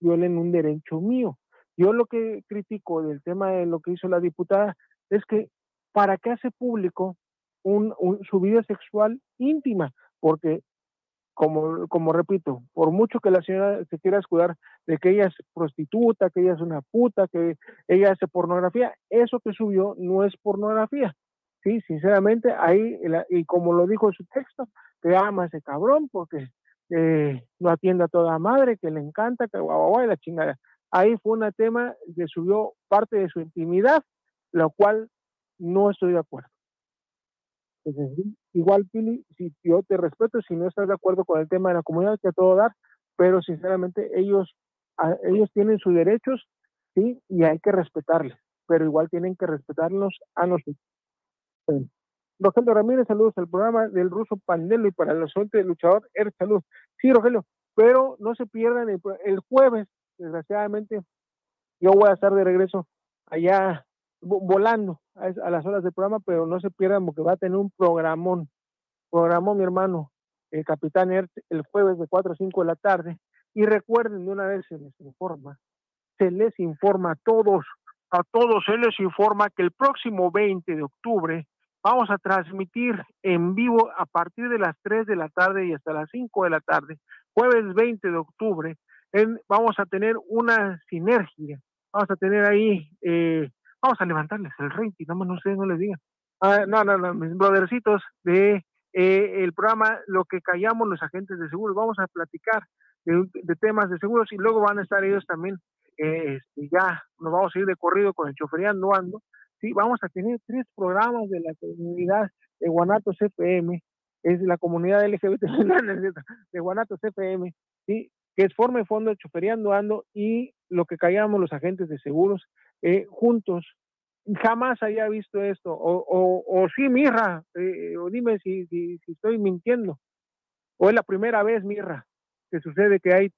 violen un derecho mío. Yo lo que critico del tema de lo que hizo la diputada es que para qué hace público su vida sexual íntima, porque como, repito, por mucho que la señora se quiera escudar de que ella es prostituta, que ella es una puta, que ella hace pornografía, eso que subió no es pornografía. Sí, sinceramente, ahí, y como lo dijo en su texto, que ama ese cabrón porque eh, no atiende a toda madre, que le encanta, que guau, guau, la chingada. Ahí fue un tema que subió parte de su intimidad, lo cual no estoy de acuerdo. igual, Pili, si yo te respeto, si no estás de acuerdo con el tema de la comunidad, que a todo dar, pero sinceramente ellos, ellos tienen sus derechos, sí, y hay que respetarles, pero igual tienen que respetarnos a nosotros. Rogelio Ramírez, saludos al programa del ruso Pandelo y para el del luchador Er Salud. Sí, Rogelio, pero no se pierdan el, jueves, desgraciadamente, yo voy a estar de regreso allá volando a, las horas del programa, pero no se pierdan porque va a tener un programón, programó mi hermano, el capitán ERT, el jueves de 4 a 5 de la tarde. Y recuerden, de una vez se les informa, se les informa a todos, a todos se les informa que el próximo 20 de octubre vamos a transmitir en vivo a partir de las 3 de la tarde y hasta las 5 de la tarde, jueves 20 de octubre, vamos a tener una sinergia, vamos a tener ahí, eh, vamos a levantarles el rating, no, no sé, no les diga. Ah, no, no, no, mis brothercitos de eh, el programa Lo que callamos los agentes de seguros, vamos a platicar de, temas de seguros y luego van a estar ellos también, eh, este, ya nos vamos a ir de corrido con el choferiando ando, ¿sí? Vamos a tener tres programas de la comunidad de Guanatos CPM, es la comunidad LGBT [LAUGHS] de Guanatos CPM, ¿sí? que es forma y fondo de choferiando ando y lo que callamos los agentes de seguros eh, juntos. Jamás haya visto esto, o, o, o sí, Mirra, eh, o dime si, si, si estoy mintiendo, o es la primera vez, Mirra, que sucede que hay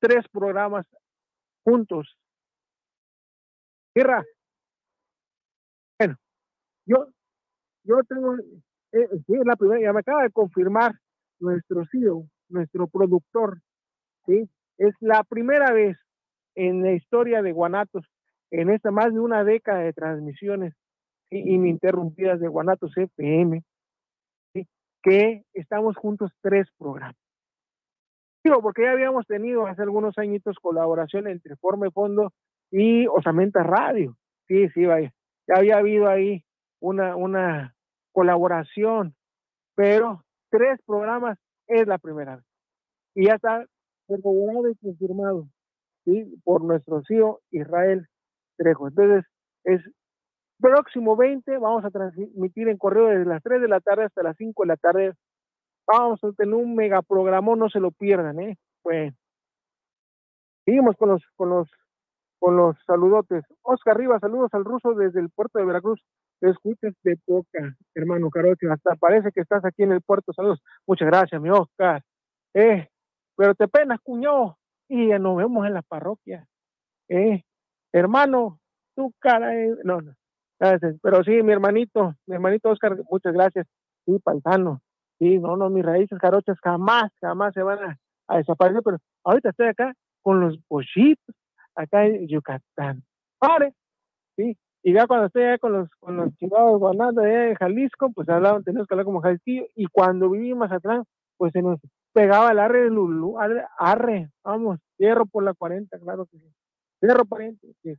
tres programas juntos. Mirra, yo, yo tengo, eh, sí, la primera, ya me acaba de confirmar nuestro CEO, nuestro productor, ¿sí? Es la primera vez en la historia de Guanatos, en esta más de una década de transmisiones ininterrumpidas de Guanatos FM, que estamos juntos tres programas. Digo, porque ya habíamos tenido hace algunos añitos colaboración entre Forma y Fondo y Osamenta Radio. Sí, sí, vaya. Ya había habido ahí una, una colaboración, pero tres programas es la primera vez. Y ya está corroborado y confirmado ¿sí? por nuestro CEO Israel Trejo. Entonces, es próximo 20, vamos a transmitir en correo desde las 3 de la tarde hasta las 5 de la tarde. Vamos a tener un mega programa, no se lo pierdan, ¿eh? Pues seguimos con los, con los con los saludotes. Oscar Rivas, saludos al ruso desde el puerto de Veracruz. Te escuchas de poca, hermano Caroche. Hasta parece que estás aquí en el puerto. Saludos. Muchas gracias, mi Oscar. Eh, pero te penas, cuñó. Y ya nos vemos en la parroquia. Eh, hermano, tu cara. No, no. Gracias. Pero sí, mi hermanito, mi hermanito Oscar, muchas gracias. Sí, paisano. Sí, no, no, mis raíces carochas jamás, jamás se van a, desaparecer. Pero ahorita estoy acá con los pollitos acá en Yucatán. Pare, sí. Y ya cuando estoy allá con los, con los chivados guanados allá en Jalisco, pues hablaban, teníamos que hablar como Jalisco. Y cuando vivimos atrás, pues se nos pegaba el arre de Lulú, arre, arre, vamos, cierro por la 40, claro que sí. Cierro pariente. Sí,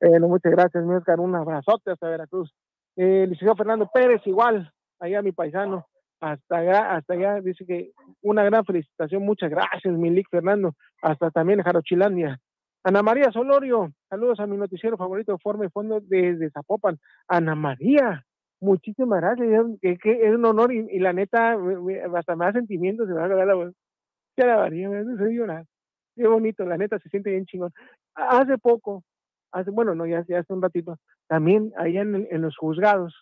eh, muchas gracias, mi Oscar, un abrazote hasta Veracruz. Eh, licenciado Fernando Pérez, igual, allá mi paisano, hasta allá, hasta allá, dice que una gran felicitación, muchas gracias, Milik Fernando, hasta también Jarochilandia. Ana María Solorio, saludos a mi noticiero favorito y fondo desde Zapopan. Ana María, muchísimas gracias, que, es un honor y, la neta, hasta da sentimientos, se me va a quedar la Ya la María, me hace llorar. Qué bonito, la neta se siente bien chingón. Hace poco, hace, bueno, no, ya, hace un ratito, también allá en, en los juzgados,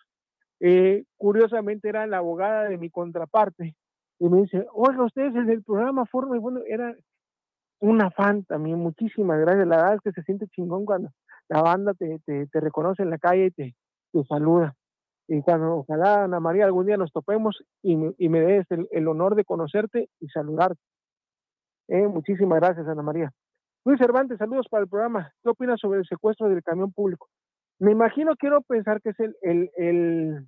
eh, curiosamente era la abogada de mi contraparte y me dice, oiga, ustedes en el programa Forma y Fondo era una fan también, muchísimas gracias, la verdad es que se siente chingón cuando la banda te, te, reconoce en la calle y te, te, saluda. Y cuando ojalá Ana María algún día nos topemos y me, y me des el, honor de conocerte y saludarte. Eh, muchísimas gracias, Ana María. Luis Cervantes, saludos para el programa. ¿Qué opinas sobre el secuestro del camión público? Me imagino, quiero pensar que es el, el, el,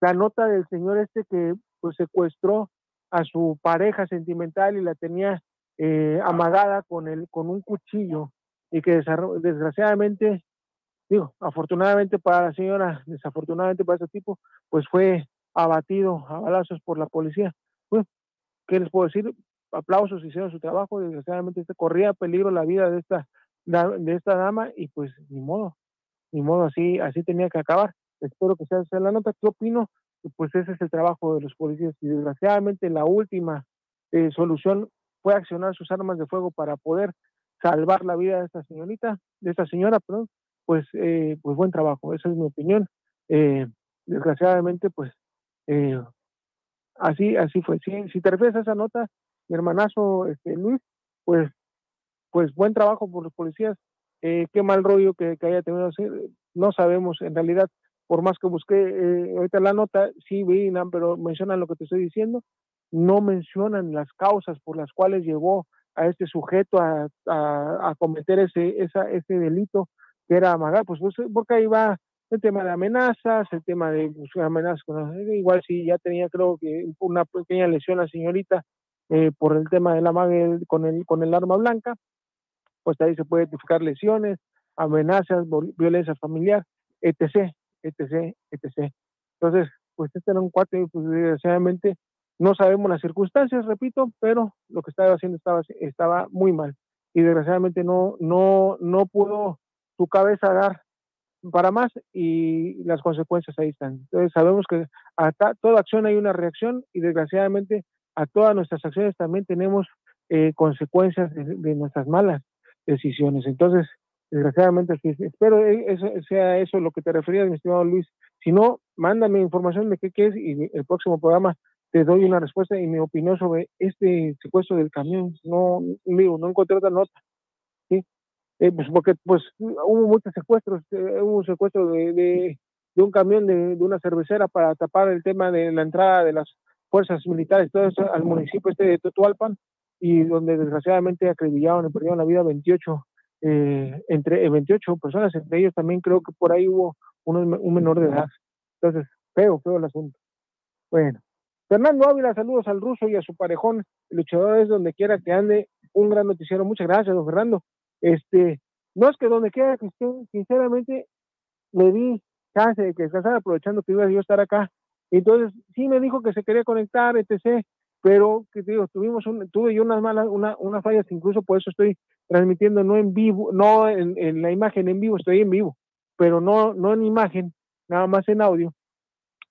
la nota del señor este que pues secuestró a su pareja sentimental y la tenía eh, amagada con el, con un cuchillo y que desgraciadamente, digo, afortunadamente para la señora, desafortunadamente para ese tipo, pues fue abatido a balazos por la policía. Pues, ¿qué les puedo decir? Aplausos, hicieron su trabajo, desgraciadamente este corría peligro la vida de esta, de esta dama y pues ni modo, ni modo, así, así tenía que acabar. Espero que sea, la nota. ¿Qué opino? Pues ese es el trabajo de los policías y desgraciadamente la última eh, solución fue accionar sus armas de fuego para poder salvar la vida de esta señorita, de esta señora, perdón, pues, eh, pues buen trabajo, esa es mi opinión. Eh, desgraciadamente, pues así, así fue. Si, si te refieres a esa nota, mi hermanazo este, Luis, pues, pues buen trabajo por los policías, eh, qué mal rollo que, haya tenido no sabemos, en realidad, por más que busqué eh, ahorita la nota, sí vi, pero mencionan lo que te estoy diciendo, no mencionan las causas por las cuales llegó a este sujeto a, cometer ese, esa, ese delito que era amagar, pues, pues, porque ahí va el tema de amenazas, el tema de pues, amenazas, igual si ya tenía creo que una pequeña lesión la señorita eh, por el tema del amague con el, con el arma blanca, pues ahí se puede identificar lesiones, amenazas, violencia familiar, etc., etc., etc. Entonces, pues este era un cuate, pues desgraciadamente no sabemos las circunstancias, repito, pero lo que estaba haciendo estaba, estaba muy mal y desgraciadamente no, no, no pudo su cabeza dar para más y las consecuencias ahí están. Entonces sabemos que a toda acción hay una reacción y desgraciadamente a todas nuestras acciones también tenemos eh, consecuencias de, nuestras malas decisiones. Entonces, desgraciadamente, espero eso, sea eso lo que te referías, mi estimado Luis. Si no, mándame información de qué, es y el próximo programa te doy una respuesta y mi opinión sobre este secuestro del camión. No, digo, no encontré otra nota. ¿sí? Eh, pues porque pues hubo muchos secuestros. Eh, hubo un secuestro de, de, un camión de, de, una cervecera para tapar el tema de la entrada de las fuerzas militares todo eso, al municipio este de Totualpan y donde desgraciadamente acribillaron y perdieron la vida 28, eh, entre 28 eh, personas, entre ellos también creo que por ahí hubo un menor de edad. Entonces, feo, feo el asunto. Bueno, Fernando Ávila, saludos al ruso y a su parejón, el luchador es donde quiera que ande, un gran noticiero, muchas gracias, don Fernando. Este, no es que donde quiera que esté, sinceramente, me di chance de que estás aprovechando que iba yo a estar acá. Entonces, sí me dijo que se quería conectar, etc pero que digo, tuvimos un, tuve yo unas malas, una, unas fallas, incluso por eso estoy transmitiendo no en vivo, no en, la imagen en vivo, estoy en vivo, pero no, no en imagen, nada más en audio,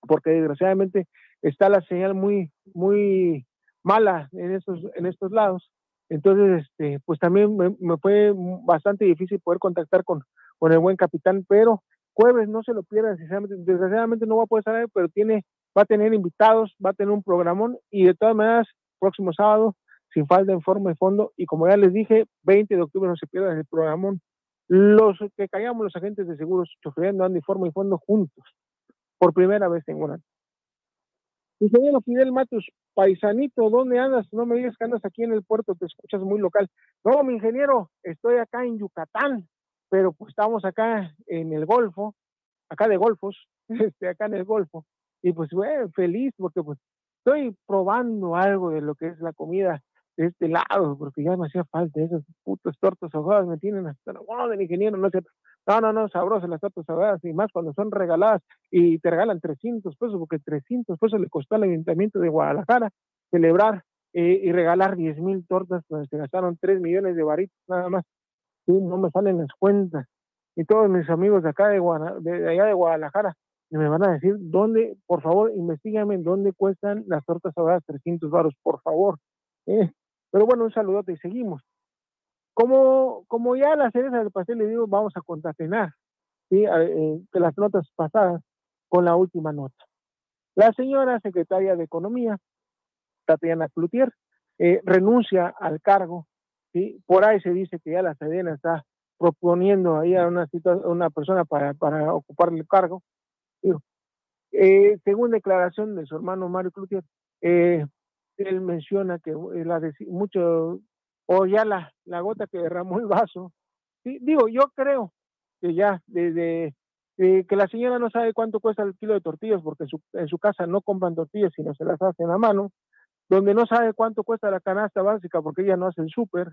porque desgraciadamente está la señal muy, muy mala en estos, en estos lados, Entonces, este, pues también me, fue bastante difícil poder contactar con, con el buen capitán, pero jueves no se lo pierda, desgraciadamente no va a poder salir, pero tiene, va a tener invitados, va a tener un programón y de todas maneras, próximo sábado, sin falta en forma y fondo, y como ya les dije, 20 de octubre no se pierda el programón. Los que callamos los agentes de seguros chofereando ando en forma y fondo juntos, por primera vez en un Ingeniero Fidel Matos, paisanito, ¿dónde andas? No me digas que andas aquí en el puerto, te escuchas muy local. No, mi ingeniero, estoy acá en Yucatán, pero pues estamos acá en el Golfo, acá de Golfos, [LAUGHS] este, acá en el Golfo. Y pues, feliz porque pues estoy probando algo de lo que es la comida de este lado, porque ya me hacía falta esos putos tortos ahogados, me tienen hasta la oh, del ingeniero, no sé. No, no, no, sabrosas las tortas ahogadas, y más cuando son regaladas y te regalan 300 pesos, porque 300 pesos le costó al Ayuntamiento de Guadalajara celebrar eh, y regalar 10 mil tortas, donde se gastaron 3 millones de varitos nada más. No me salen las cuentas. Y todos mis amigos de acá de, de, allá de Guadalajara me van a decir dónde, por favor, investigame dónde cuestan las tortas ahogadas 300 varos, por favor. Eh, pero bueno, un saludote y seguimos. Como, como ya la cereza del pastel le digo, vamos a contatenar ¿sí? Eh, las notas pasadas con la última nota. La señora secretaria de Economía, Tatiana Cloutier, eh, renuncia al cargo. ¿sí? Por ahí se dice que ya la Sedena está proponiendo ahí a una, una persona para, para ocupar el cargo. Eh, según declaración de su hermano Mario Cloutier, eh, él menciona que eh, la mucho, o ya la, la gota que derramó el vaso. Sí, digo, yo creo que ya desde eh, que la señora no sabe cuánto cuesta el kilo de tortillas porque en su, en su casa no compran tortillas sino se las hacen a mano, donde no sabe cuánto cuesta la canasta básica porque ella no hace el súper,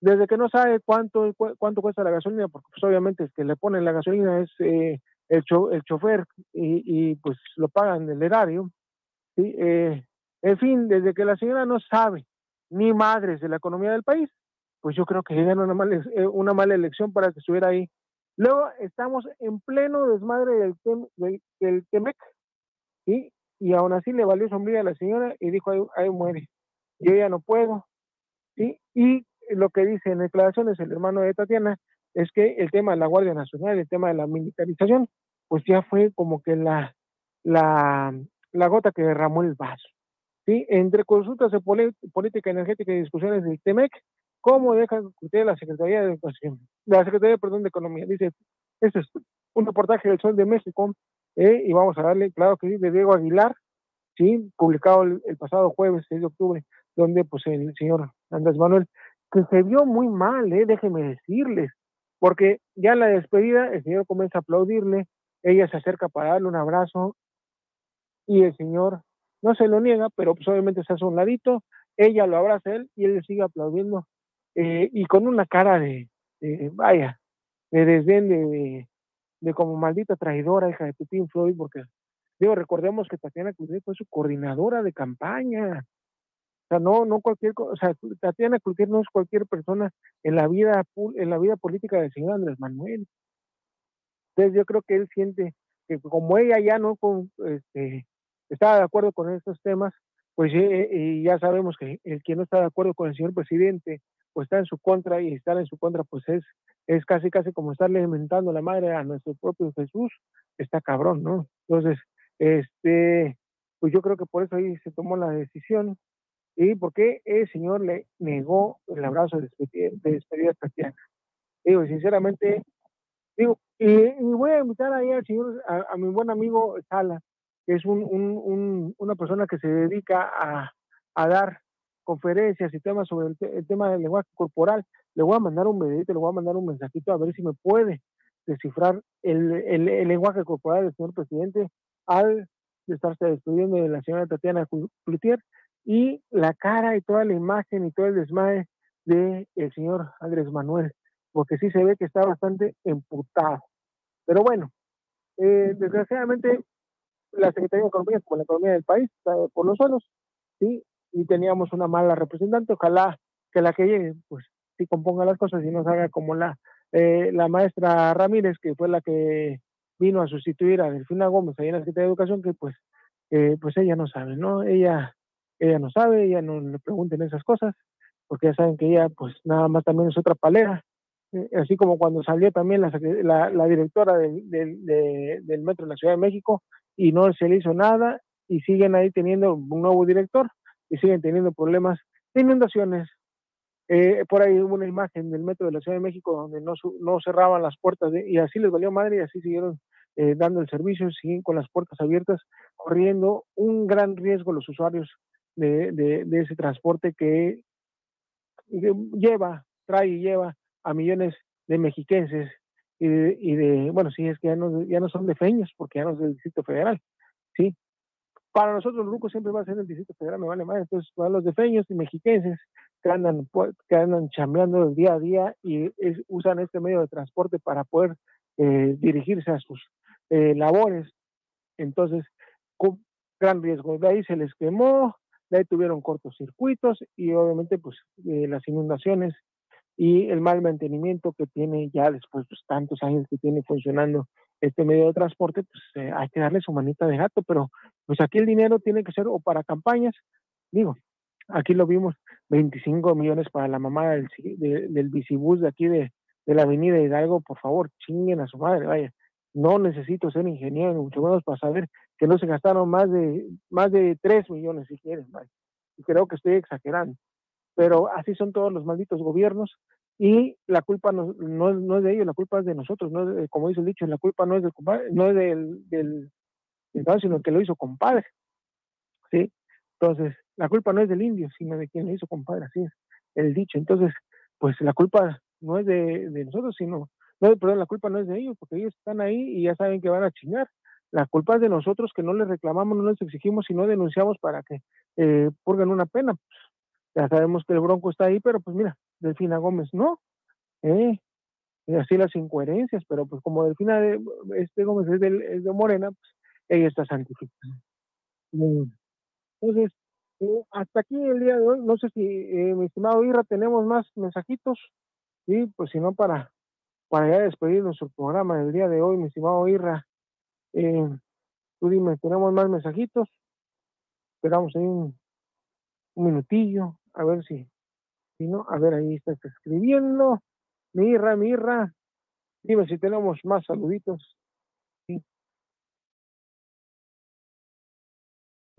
desde que no sabe cuánto cuánto cuesta la gasolina porque pues obviamente es que le ponen la gasolina es eh, el, el chofer y, y, pues lo pagan del erario, ¿sí? Eh, en fin, desde que la señora no sabe ni madres de la economía del país, pues yo creo que llegan una mala, eh, una mala elección para que estuviera ahí. Luego estamos en pleno desmadre del, del, Temec, y aún así le valió sombría a la señora y dijo, ahí, muere, yo ya no puedo. ¿sí? Y lo que dice en declaraciones el hermano de Tatiana es que el tema de la Guardia Nacional, el tema de la militarización, pues ya fue como que la, la gota que derramó el vaso. Entre consultas de política energética y discusiones del TEMEC, ¿cómo deja usted la Secretaría de Educación? La Secretaría, perdón, de Economía. Dice, este es un reportaje del Sol de México, ¿eh? y vamos a darle, claro que sí, de Diego Aguilar, ¿sí? Publicado el, pasado jueves, 6 de octubre, donde pues el señor Andrés Manuel, que se vio muy mal, ¿eh? Déjenme decirles, porque ya en la despedida el señor comienza a aplaudirle, ella se acerca para darle un abrazo, y el señor no se lo niega, pero pues obviamente se hace un ladito, ella lo abraza a él y él le sigue aplaudiendo eh, y con una cara de, vaya, de desdén, de, de, como maldita traidora, hija de Putin Floyd, porque digo, recordemos que Tatiana Cloutier fue su coordinadora de campaña. O sea, no, no cualquier, o sea, Tatiana Cloutier no es cualquier persona en la vida, en la vida política del señor Andrés Manuel. Entonces yo creo que él siente que como ella ya no este, está de acuerdo con estos temas, pues eh, y ya sabemos que el que no está de acuerdo con el señor presidente, pues está en su contra y estar en su contra, pues es, es casi, casi como estarle inventando la madre a nuestro propio Jesús, está cabrón, ¿no? Entonces, este, pues yo creo que por eso ahí se tomó la decisión y porque el señor le negó el abrazo de despedida, de Tatiana. Digo, sinceramente, digo, y, voy a invitar ahí al señor, a, a mi buen amigo Sala, es un, un, una persona que se dedica a, a dar conferencias y temas sobre el, tema del lenguaje corporal. Le voy a mandar un videito, le voy a mandar un mensajito a ver si me puede descifrar el, el, lenguaje corporal del señor presidente al estarse despidiendo de la señora Tatiana Cloutier y la cara y toda la imagen y todo el desmaye del el señor Andrés Manuel, porque sí se ve que está bastante emputado. Pero bueno, eh, desgraciadamente la Secretaría de Economía como la economía del país por los suelos, ¿sí? Y teníamos una mala representante, ojalá que la que llegue, pues sí componga las cosas y no haga como la, eh, la maestra Ramírez, que fue la que vino a sustituir a Delfina Gómez ahí en la Secretaría de Educación, que pues, eh, pues ella no sabe, ¿no? Ella, ella no sabe, ella no le pregunten esas cosas, porque ya saben que ella pues nada más también es otra palera, eh, así como cuando salió también la, la, directora del, del, Metro de la Ciudad de México y no se le hizo nada y siguen ahí teniendo un nuevo director y siguen teniendo problemas de inundaciones. Eh, por ahí hubo una imagen del Metro de la Ciudad de México donde no, no cerraban las puertas y así les valió madre y así siguieron eh, dando el servicio, siguen con las puertas abiertas, corriendo un gran riesgo los usuarios de, de ese transporte que lleva, trae y lleva a millones de mexiquenses y de, bueno, sí, es que ya no, ya no son de feños, porque ya no es del Distrito Federal, ¿sí? Para nosotros, Luco siempre va a ser el Distrito Federal, me vale más. Entonces, para los de feños y mexiquenses que andan, que andan chambeando el día a día y usan este medio de transporte para poder eh, dirigirse a sus eh, labores, entonces, con gran riesgo. De ahí se les quemó, de ahí tuvieron cortocircuitos y obviamente, pues, eh, las inundaciones y el mal mantenimiento que tiene ya después de tantos años que tiene funcionando este medio de transporte, pues eh, hay que darle su manita de gato, pero pues aquí el dinero tiene que ser o para campañas, digo, aquí lo vimos, 25 millones para la mamá del, del bicibús de aquí de, de la avenida Hidalgo, por favor, chinguen a su madre, vaya, no necesito ser ingeniero, mucho menos para saber que no se gastaron más de más de 3 millones si quieren, vaya. y creo que estoy exagerando pero así son todos los malditos gobiernos y la culpa no, no, es de ellos, la culpa es de nosotros, no como dice el dicho, la culpa no es del no es del, del, sino que lo hizo compadre, ¿sí? Entonces, la culpa no es del indio, sino de quien lo hizo compadre, así es el dicho. Entonces, pues la culpa no es de, nosotros, sino, no, perdón, la culpa no es de ellos, porque ellos están ahí y ya saben que van a chingar. La culpa es de nosotros que no les reclamamos, no les exigimos, sino denunciamos para que eh, purguen una pena. Ya sabemos que el Bronco está ahí, pero pues mira, Delfina Gómez no. ¿eh? Y así las incoherencias, pero pues como Delfina de, este Gómez es de, Morena, pues ella está santificada. Entonces, eh, hasta aquí el día de hoy, no sé si eh, mi estimado Irra tenemos más mensajitos, y pues si no para, para ya despedir nuestro programa del día de hoy, mi estimado Irra, tú dime, ¿tenemos más mensajitos? Esperamos ahí un minutillo a ver si, si no, a ver, ahí está escribiendo. Mirra, Mirra, dime si tenemos más saluditos.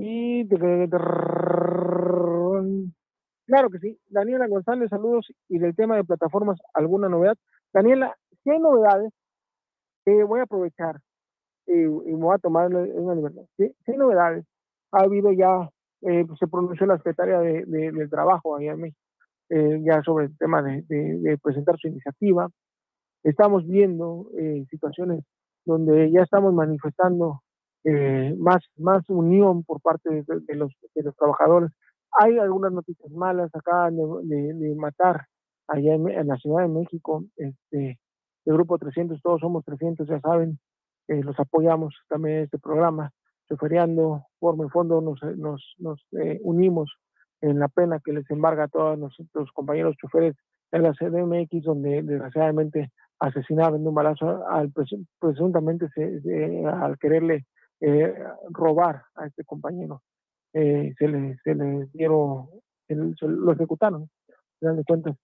Y claro que sí. Daniela González, saludos. Y del tema de plataformas, ¿alguna novedad? Daniela, si hay novedades, eh, voy a aprovechar y me voy a tomar una libertad. Si, hay novedades, ha habido ya eh, se pronunció la secretaria de, del Trabajo allá en México, eh, ya sobre el tema de, presentar su iniciativa. Estamos viendo eh, situaciones donde ya estamos manifestando más, más unión por parte de, los, de los trabajadores. Hay algunas noticias malas, acaban de, matar allá en, la Ciudad de México, este, el grupo 300, todos somos 300, ya saben, los apoyamos también en este programa feriando, forma y fondo nos, nos, nos eh, unimos en la pena que les embarga a todos nuestros compañeros choferes en la CDMX, donde desgraciadamente asesinaron de un balazo al presuntamente se, al quererle eh, robar a este compañero. Eh, se, le, se le dieron, se, lo ejecutaron, se de cuentas.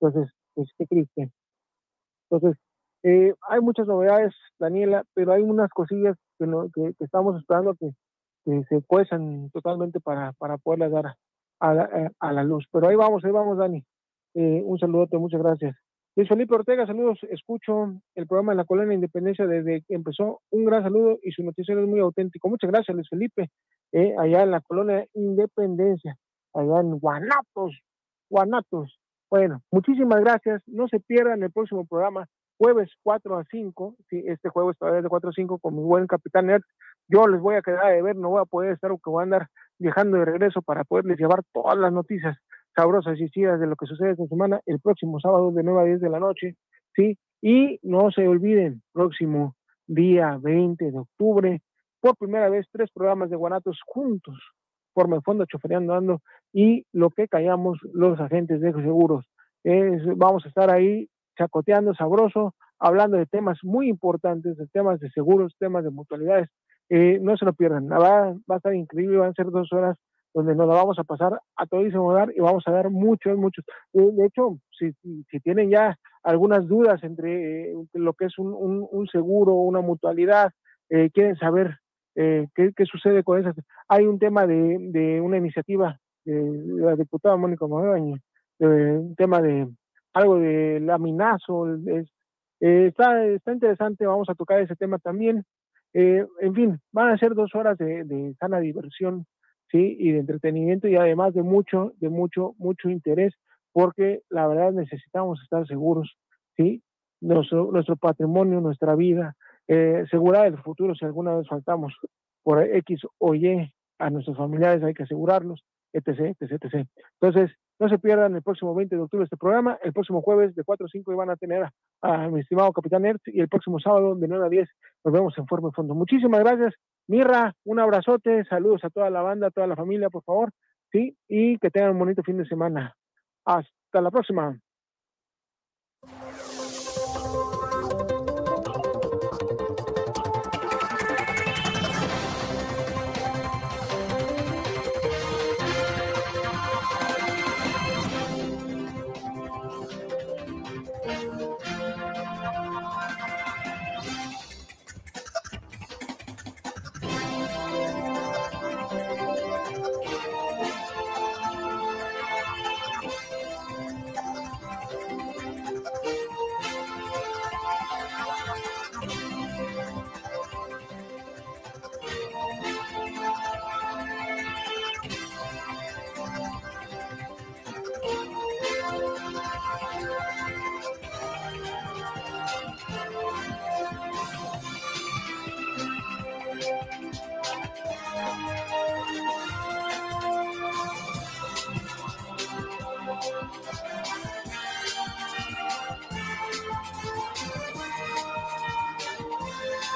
Entonces, pues qué triste. Entonces, eh, hay muchas novedades, Daniela, pero hay unas cosillas que, que, estamos esperando que, se cuezan totalmente para, para poderlas dar a la, eh, a la, luz. Pero ahí vamos, ahí vamos, Dani. Eh, un saludote, muchas gracias. Luis Felipe Ortega, saludos. Escucho el programa en la Colonia Independencia desde que empezó. Un gran saludo y su noticiero es muy auténtico. Muchas gracias, Luis Felipe. allá en la Colonia Independencia, allá en Guanatos, Guanatos. Bueno, muchísimas gracias. No se pierdan el próximo programa jueves 4 a 5, sí, este jueves todavía de 4 a 5 con mi buen capitán yo les voy a quedar de ver, no voy a poder estar o que voy a andar viajando de regreso para poderles llevar todas las noticias sabrosas y chidas de lo que sucede esta semana el próximo sábado de 9 a 10 de la noche, ¿sí? Y no se olviden, próximo día 20 de octubre, por primera vez, tres programas de Guanatos juntos, forma el fondo chofereando ando y lo que callamos los agentes de seguros. Es, vamos a estar ahí chacoteando sabroso, hablando de temas muy importantes, de temas de seguros, temas de mutualidades. Eh, no se lo pierdan, va, a estar increíble, van a ser dos horas donde nos la vamos a pasar a todísimo dar y vamos a dar muchos, muchos. De hecho, si, tienen ya algunas dudas entre eh, lo que es un, un, seguro, una mutualidad, eh, quieren saber eh, qué, sucede con esas. Hay un tema de, una iniciativa de, la diputada Mónica Magaña, un tema de algo de laminazo, es, está, está interesante, vamos a tocar ese tema también. en fin, van a ser dos horas de, de sana diversión ¿sí? Y de entretenimiento y además de mucho, de mucho, mucho interés, porque la verdad necesitamos estar seguros, ¿sí? Nuestro, nuestro patrimonio, nuestra vida, eh, asegurar el futuro si alguna vez faltamos por X o Y a nuestros familiares, hay que asegurarlos, etc, etc, etc. Entonces, no se pierdan el próximo 20 de octubre este programa. El próximo jueves de 4 a 5 van a tener a, mi estimado Capitán Ertz y el próximo sábado de 9 a 10 nos vemos en Forma de Fondo. Muchísimas gracias. Mirra, un abrazote, saludos a toda la banda, a toda la familia, por favor, sí, y que tengan un bonito fin de semana. Hasta la próxima.